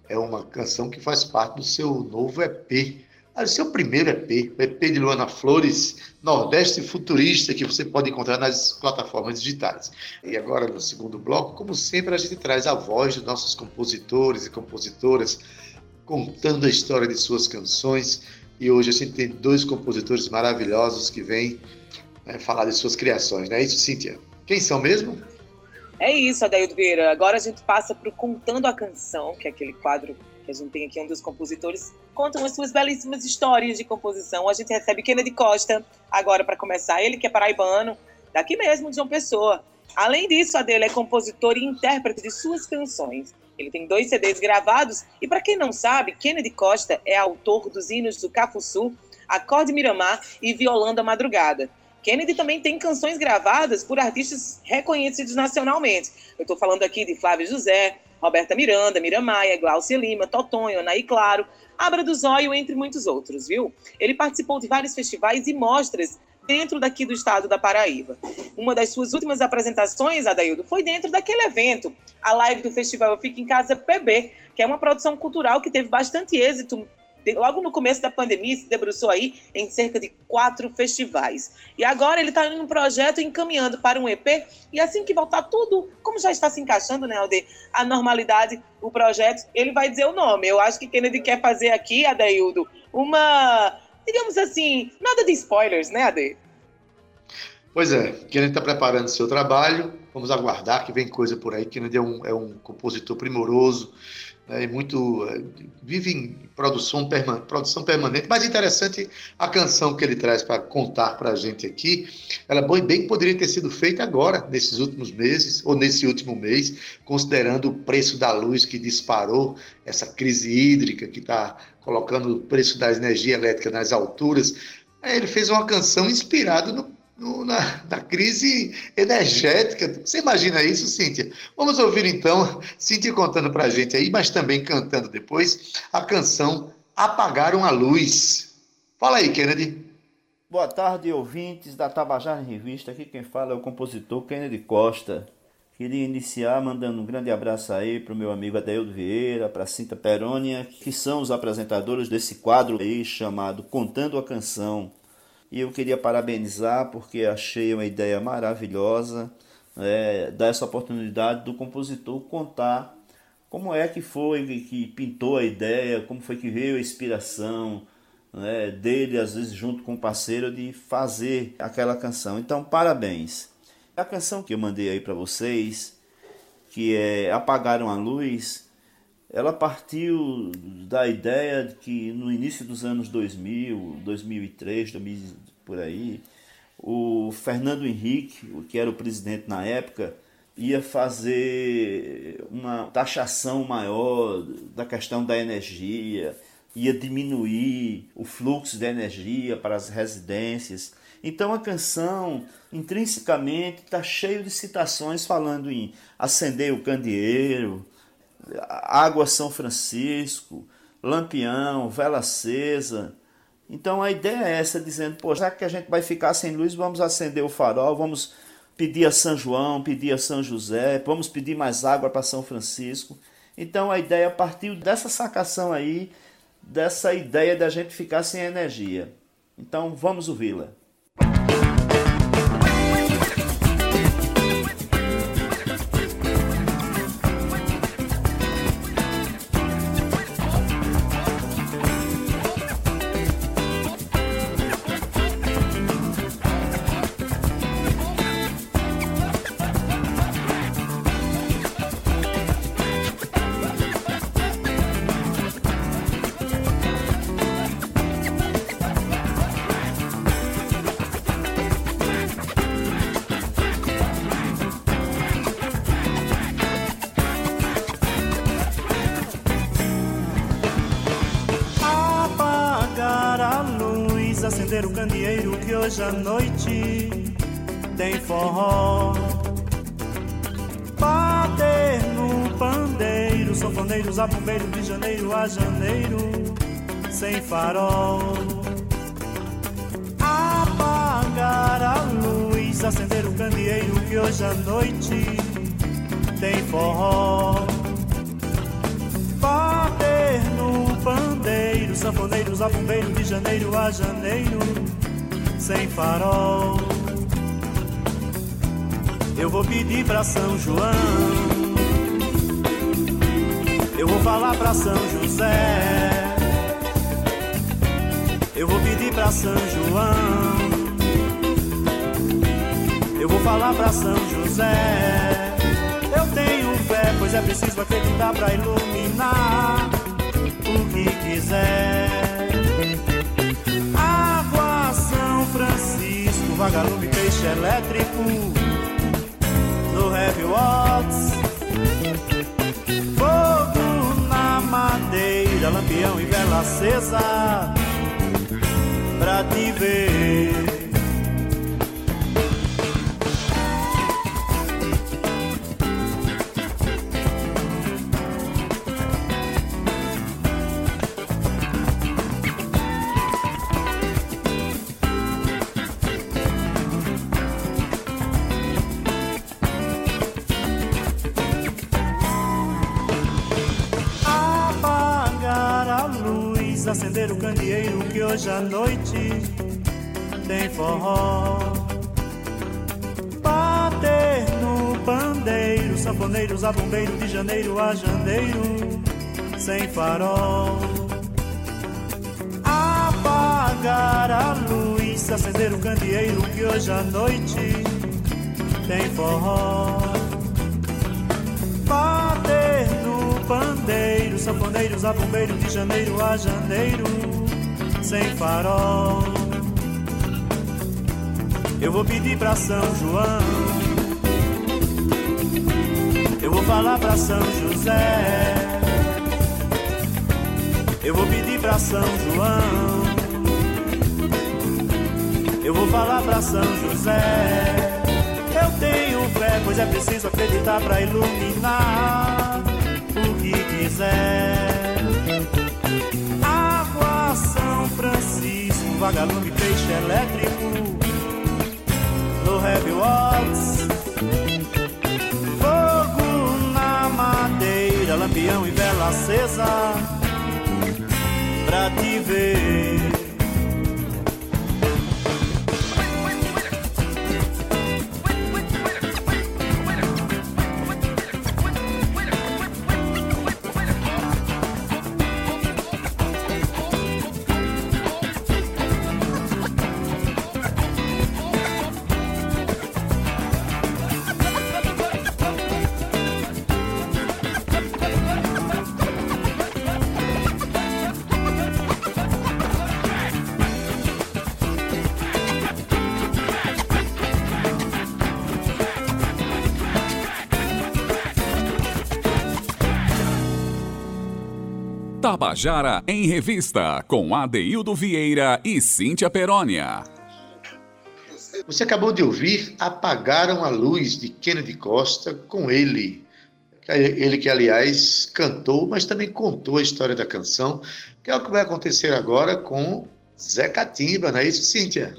Speaker 2: é uma canção que faz parte do seu novo EP. Ah, seu primeiro EP, o EP de Luana Flores, Nordeste Futurista, que você pode encontrar nas plataformas digitais. E agora, no segundo bloco, como sempre, a gente traz a voz dos nossos compositores e compositoras, contando a história de suas canções. E hoje a gente tem dois compositores maravilhosos que vêm né, falar de suas criações, não é isso, Cíntia? Quem são mesmo?
Speaker 3: É isso, Adaildo Vieira. Agora a gente passa para o Contando a Canção, que é aquele quadro que a gente tem aqui, onde os compositores contam as suas belíssimas histórias de composição. A gente recebe Kennedy Costa, agora para começar, ele que é paraibano, daqui mesmo, de João Pessoa. Além disso, a é compositor e intérprete de suas canções. Ele tem dois CDs gravados e, para quem não sabe, Kennedy Costa é autor dos hinos do Cafuçu, Acorde Miramar e Violando a Madrugada. Kennedy também tem canções gravadas por artistas reconhecidos nacionalmente. Eu estou falando aqui de Flávio José, Roberta Miranda, Miramaia, Glaucia Lima, Totonho, Anaí Claro, Abra do Zóio, entre muitos outros, viu? Ele participou de vários festivais e mostras dentro daqui do estado da Paraíba. Uma das suas últimas apresentações, Adaildo, foi dentro daquele evento, a live do festival Eu Fico em Casa PB, que é uma produção cultural que teve bastante êxito logo no começo da pandemia, se debruçou aí em cerca de quatro festivais. E agora ele está em um projeto encaminhando para um EP, e assim que voltar tudo, como já está se encaixando, né, Alde, a normalidade, o projeto, ele vai dizer o nome. Eu acho que Kennedy quer fazer aqui, Adaildo, uma, digamos assim, nada de spoilers, né, Ade?
Speaker 2: Pois é, Kennedy está preparando seu trabalho, vamos aguardar que vem coisa por aí. Kennedy é um, é um compositor primoroso, né, muito eh, vive em produção, perman produção permanente, mas interessante a canção que ele traz para contar para a gente aqui, ela bem poderia ter sido feita agora, nesses últimos meses, ou nesse último mês, considerando o preço da luz que disparou, essa crise hídrica que está colocando o preço da energia elétrica nas alturas, ele fez uma canção inspirada no no, na, na, crise energética. Você imagina isso, Cíntia? Vamos ouvir então Cíntia contando para a gente aí, mas também cantando depois a canção Apagaram a Luz. Fala aí, Kennedy.
Speaker 9: Boa tarde, ouvintes da Tabajara em Revista. Aqui quem fala é o compositor Kennedy Costa. Queria iniciar mandando um grande abraço aí para o meu amigo Adeildo Vieira, para Cinta Perônia, que são os apresentadores desse quadro aí chamado Contando a Canção e eu queria parabenizar porque achei uma ideia maravilhosa é, dar essa oportunidade do compositor contar como é que foi que pintou a ideia, como foi que veio a inspiração né, dele, às vezes junto com o parceiro, de fazer aquela canção. Então, parabéns. A canção que eu mandei aí para vocês, que é Apagaram a Luz, ela partiu da ideia de que no início dos anos 2000, 2003, 2000, por aí, o Fernando Henrique, que era o presidente na época, ia fazer uma taxação maior da questão da energia, ia diminuir o fluxo de energia para as residências. Então a canção, intrinsecamente, está cheio de citações falando em acender o candeeiro, Água São Francisco, Lampião, Vela Acesa. Então a ideia é essa, dizendo, pô, já que a gente vai ficar sem luz, vamos acender o farol, vamos pedir a São João, pedir a São José, vamos pedir mais água para São Francisco. Então a ideia partiu dessa sacação aí, dessa ideia da gente ficar sem energia. Então vamos ouvi-la.
Speaker 10: Hoje à noite tem forró. Bater no pandeiro, sanfoneiros a bombeiro de janeiro a janeiro, sem farol. Apagar a luz, acender o candeeiro que hoje à noite tem forró. Bater no pandeiro, sanfoneiros a bombeiro de janeiro a janeiro, sem farol. Eu vou pedir pra São João, eu vou falar pra São José, eu vou pedir pra São João, eu vou falar pra São José. Eu tenho fé, pois é preciso acreditar pra iluminar o que quiser. Vagalume, peixe elétrico, no Heavy Waltz. Fogo na madeira, lampião e vela acesa, pra te ver. Hoje à noite tem forró. Bater no pandeiro, sanfoneiros a bombeiro de janeiro a janeiro, sem farol. Apagar a luz, acender o candeeiro que hoje à noite tem forró. Bater no pandeiro, sanfoneiros a bombeiro de janeiro a janeiro, sem farol. Eu vou pedir pra São João, eu vou falar pra São José, eu vou pedir pra São João, eu vou falar pra São José. Eu tenho fé, pois é preciso acreditar pra iluminar o que quiser. Vagalume, peixe elétrico, no Heavy Walks. Fogo na madeira, lampião e vela acesa, pra te ver.
Speaker 1: Tabajara em Revista, com Adeildo Vieira e Cíntia Perónia.
Speaker 2: Você acabou de ouvir Apagaram a Luz, de Kennedy Costa, com ele. Ele que, aliás, cantou, mas também contou a história da canção, que é o que vai acontecer agora com Zé Catimba, não é isso, Cíntia?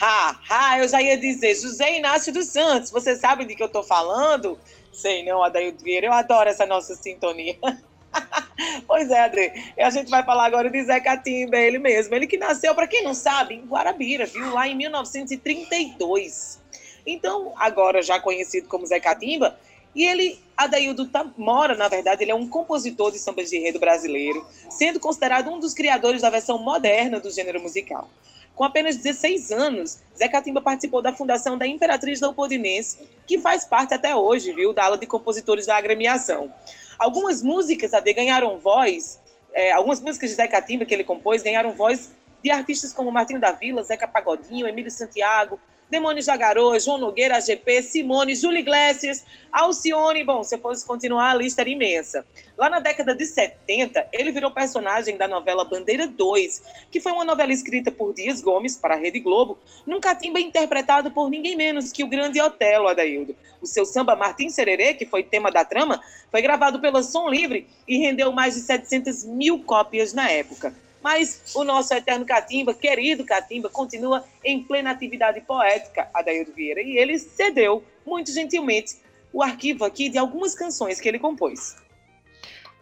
Speaker 3: Ha, ha, eu já ia dizer, José Inácio dos Santos, você sabe de que eu tô falando? Sei não, Adaildo Vieira, eu adoro essa nossa sintonia. pois é, André. A gente vai falar agora de Zé Catimba, ele mesmo. Ele que nasceu, para quem não sabe, em Guarabira, viu? Lá em 1932. Então, agora já conhecido como Zé Catimba, e ele, Adaildo tá, mora, na verdade, ele é um compositor de sambas de enredo brasileiro, sendo considerado um dos criadores da versão moderna do gênero musical. Com apenas 16 anos, Zé Catimba participou da fundação da Imperatriz Leopoldinense, que faz parte até hoje, viu, da ala de compositores da agremiação. Algumas músicas, Ade, ganharam voz, é, algumas músicas de Zé Catimba que ele compôs ganharam voz de artistas como Martinho da Vila, Zeca Pagodinho, Emílio Santiago, Demônio Jagaroa, João Nogueira, AGP, Simone, Júlio Iglesias, Alcione. Bom, se eu fosse continuar, a lista era imensa. Lá na década de 70, ele virou personagem da novela Bandeira 2, que foi uma novela escrita por Dias Gomes para a Rede Globo, num catimba interpretado por ninguém menos que o grande Otelo Adaildo. O seu samba Martim Sererê, que foi tema da trama, foi gravado pela Som Livre e rendeu mais de 700 mil cópias na época. Mas o nosso eterno Catimba, querido Catimba, continua em plena atividade poética, Adaildo Vieira, e ele cedeu, muito gentilmente, o arquivo aqui de algumas canções que ele compôs.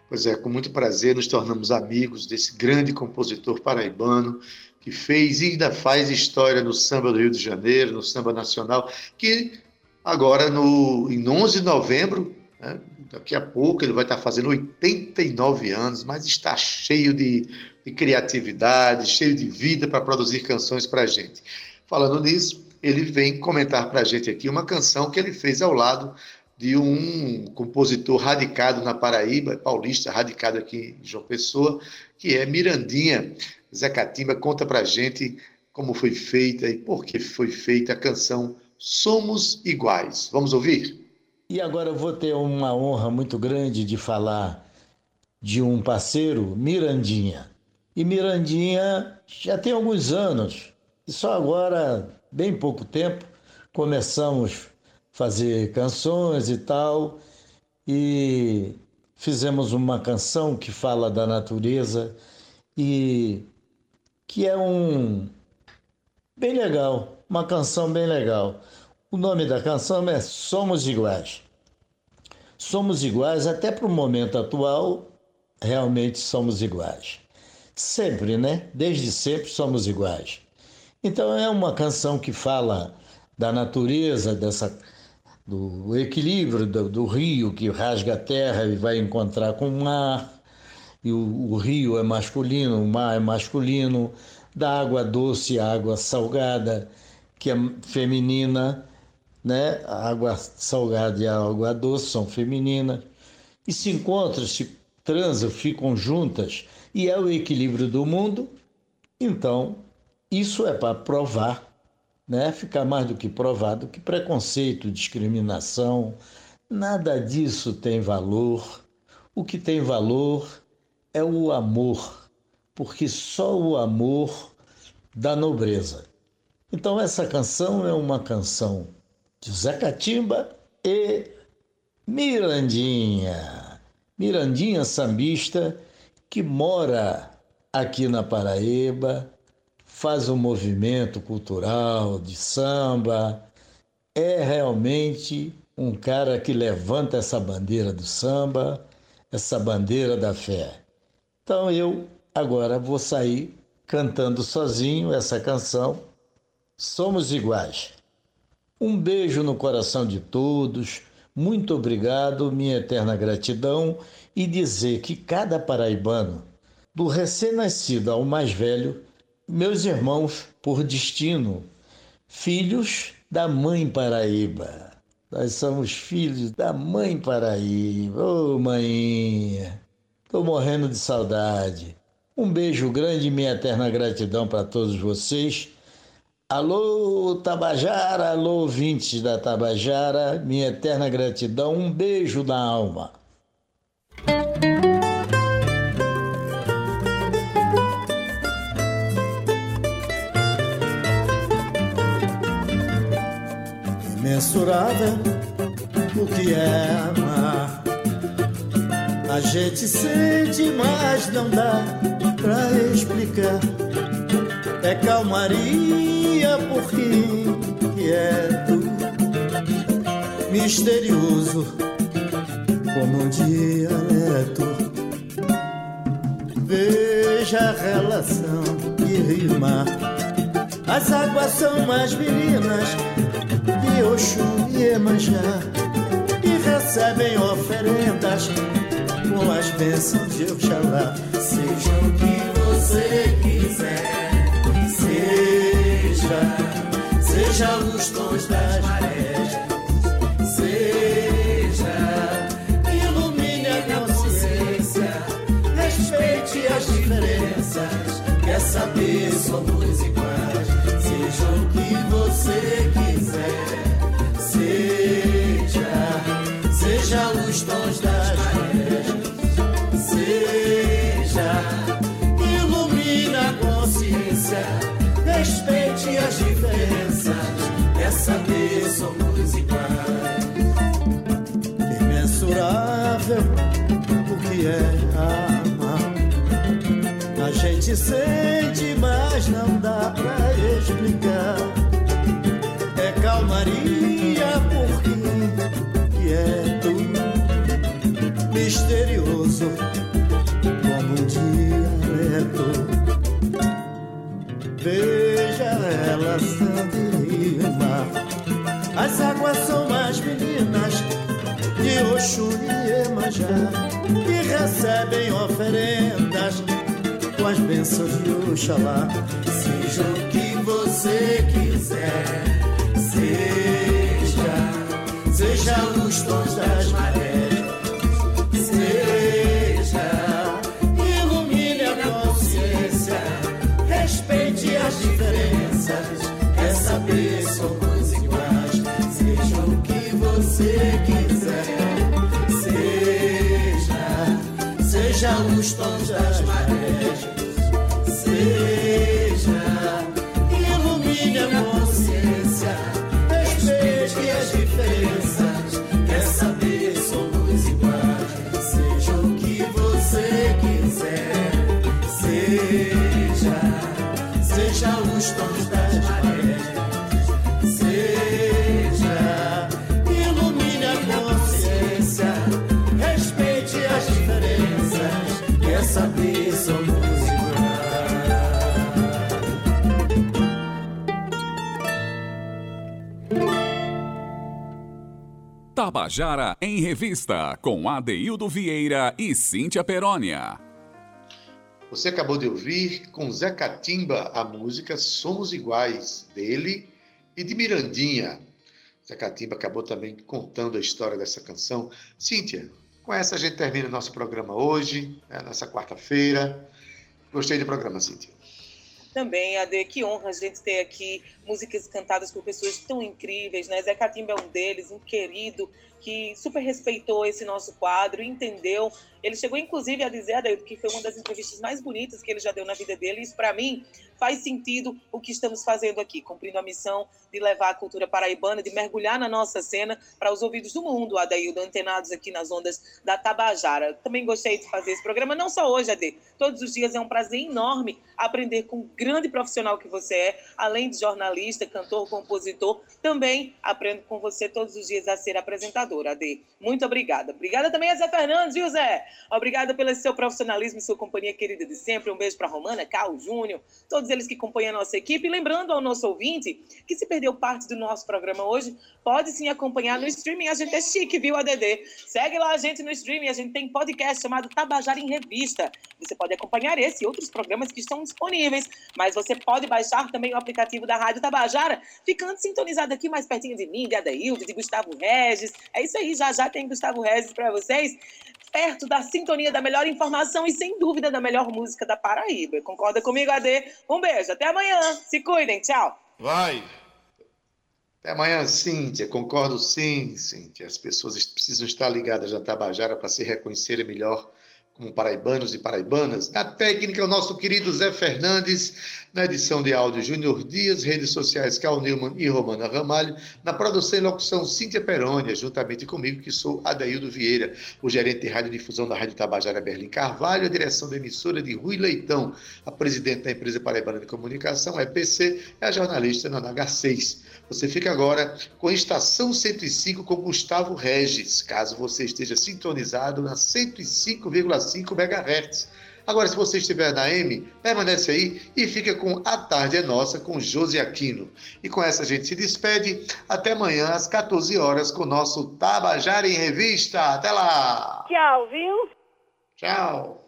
Speaker 2: Pois é, com muito prazer nos tornamos amigos desse grande compositor paraibano que fez e ainda faz história no samba do Rio de Janeiro, no samba nacional, que agora no, em 11 de novembro né? Daqui a pouco ele vai estar fazendo 89 anos, mas está cheio de, de criatividade, cheio de vida para produzir canções para a gente. Falando nisso, ele vem comentar para a gente aqui uma canção que ele fez ao lado de um compositor radicado na Paraíba, paulista, radicado aqui em João Pessoa, que é Mirandinha. Zé Catimba conta para a gente como foi feita e por que foi feita a canção Somos Iguais. Vamos ouvir?
Speaker 11: E agora eu vou ter uma honra muito grande de falar de um parceiro, Mirandinha. E Mirandinha já tem alguns anos, e só agora, bem pouco tempo, começamos a fazer canções e tal, e fizemos uma canção que fala da natureza e que é um bem legal, uma canção bem legal. O nome da canção é Somos Iguais. Somos iguais, até para o momento atual, realmente somos iguais. Sempre, né? Desde sempre somos iguais. Então é uma canção que fala da natureza, dessa do equilíbrio do, do, rio que rasga a terra e vai encontrar com o mar. E o, o rio é masculino, o mar é masculino, da água doce à água salgada, que é feminina, né? A água salgada e a água doce são femininas. E se encontram, se transam, ficam juntas, e é o equilíbrio do mundo. Então, isso é para provar né? ficar mais do que provado que preconceito, discriminação, nada disso tem valor. O que tem valor é o amor, porque só o amor dá nobreza. Então, essa canção é uma canção de Zé Catimba e Mirandinha. Mirandinha sambista que mora aqui na Paraíba, faz um movimento cultural de samba, é realmente um cara que levanta essa bandeira do samba, essa bandeira da fé. Então eu agora vou sair cantando sozinho essa canção, Somos Iguais. Um beijo no coração de todos, muito obrigado, minha eterna gratidão e dizer que cada paraibano, do recém-nascido ao mais velho, meus irmãos, por destino, filhos da mãe Paraíba. Nós somos filhos da mãe Paraíba. Ô, oh, mãinha, tô morrendo de saudade. Um beijo grande e minha eterna gratidão para todos vocês. Alô, Tabajara, alô, ouvintes da Tabajara, minha eterna gratidão. Um beijo na alma.
Speaker 12: Imensurável o que é amar. A gente sente, mas não dá pra explicar. É calmaria porque quieto, misterioso como um dialeto. Veja a relação que rima. As águas são mais meninas de Oxum e Emanjá e recebem oferendas com as bênçãos de Oxalá. Seja o que você quiser, seja, seja os tons das marés, seja, saber somos iguais, seja o que você quiser. Seja. Os tons das marés, seja, ilumina a consciência, respeite as diferenças, quer sente, mas não dá pra explicar. É calmaria porque quieto, misterioso, como um dialeto. Veja ela rima, as águas são mais meninas de Oxum e Emanjá, que recebem oferendas as bênçãos de Oxalá. Seja o que você quiser, seja seja os tons das marés, seja, seja os tons das marés, seja,
Speaker 1: Tabajara em Revista, com Adeildo Vieira e Cíntia Perónia.
Speaker 2: Você acabou de ouvir com Zé Catimba a música Somos Iguais, dele e de Mirandinha. Zé Catimba acabou também contando a história dessa canção. Cíntia, com essa a gente termina o nosso programa hoje, né, nessa quarta-feira. Gostei do programa, Cíntia.
Speaker 3: Também, Ade, que honra a gente ter aqui músicas cantadas por pessoas tão incríveis, né? Zé Catimba é um deles, um querido, que super respeitou esse nosso quadro, entendeu. Ele chegou, inclusive, a dizer, Ade, que foi uma das entrevistas mais bonitas que ele já deu na vida dele. Isso, para mim, faz sentido o que estamos fazendo aqui, cumprindo a missão de levar a cultura paraibana, de mergulhar na nossa cena para os ouvidos do mundo, Adaildo, antenados aqui nas ondas da Tabajara. Também gostei de fazer esse programa, não só hoje, Ade, todos os dias é um prazer enorme aprender com o grande profissional que você é, além de jornalista, cantor, compositor, também aprendo com você todos os dias a ser apresentadora, Ade. Muito obrigada. Obrigada também a Zé Fernandes, viu, Zé? Obrigada pelo seu profissionalismo e sua companhia querida de sempre. Um beijo para Romana, Carl Júnior, todos todos eles que acompanham a nossa equipe. lembrando ao nosso ouvinte que se perdeu parte do nosso programa hoje, pode sim acompanhar no streaming. A gente é chique, viu, ADD? Segue lá a gente no streaming. A gente tem podcast chamado Tabajara em Revista. Você pode acompanhar esse e outros programas que estão disponíveis, mas você pode baixar também o aplicativo da Rádio Tabajara, ficando sintonizado aqui mais pertinho de mim, de Adaildo, de Gustavo Regis. É isso aí, já já tem Gustavo Regis para vocês perto da sintonia da melhor informação e, sem dúvida, da melhor música da Paraíba. Concorda comigo, Ade? Um beijo, até amanhã. Se cuidem, tchau.
Speaker 2: Vai. Até amanhã, Cíntia. Concordo sim, Cíntia. As pessoas precisam estar ligadas à Tabajara para se reconhecerem melhor como paraibanos e paraibanas. Na técnica, o nosso querido Zé Fernandes. Na edição de áudio, Júnior Dias. Redes sociais, Cal Newman e Romana Ramalho. Na produção e locução, Cíntia Perônia, juntamente comigo, que sou Adaildo Vieira, o gerente de radiodifusão da Rádio Tabajara Berlim Carvalho, a direção da emissora de Rui Leitão, a presidente da empresa Paraibana de Comunicação, EPC, é a jornalista Nana H6. Você fica agora com a Estação 105 com Gustavo Regis, caso você esteja sintonizado na 105,5 MHz. Agora, se você estiver na M, permanece aí e fica com A Tarde é Nossa com Josi Aquino. E com essa a gente se despede. Até amanhã, às 14 horas, com o nosso Tabajara em Revista. Até lá!
Speaker 13: Tchau, viu?
Speaker 2: Tchau!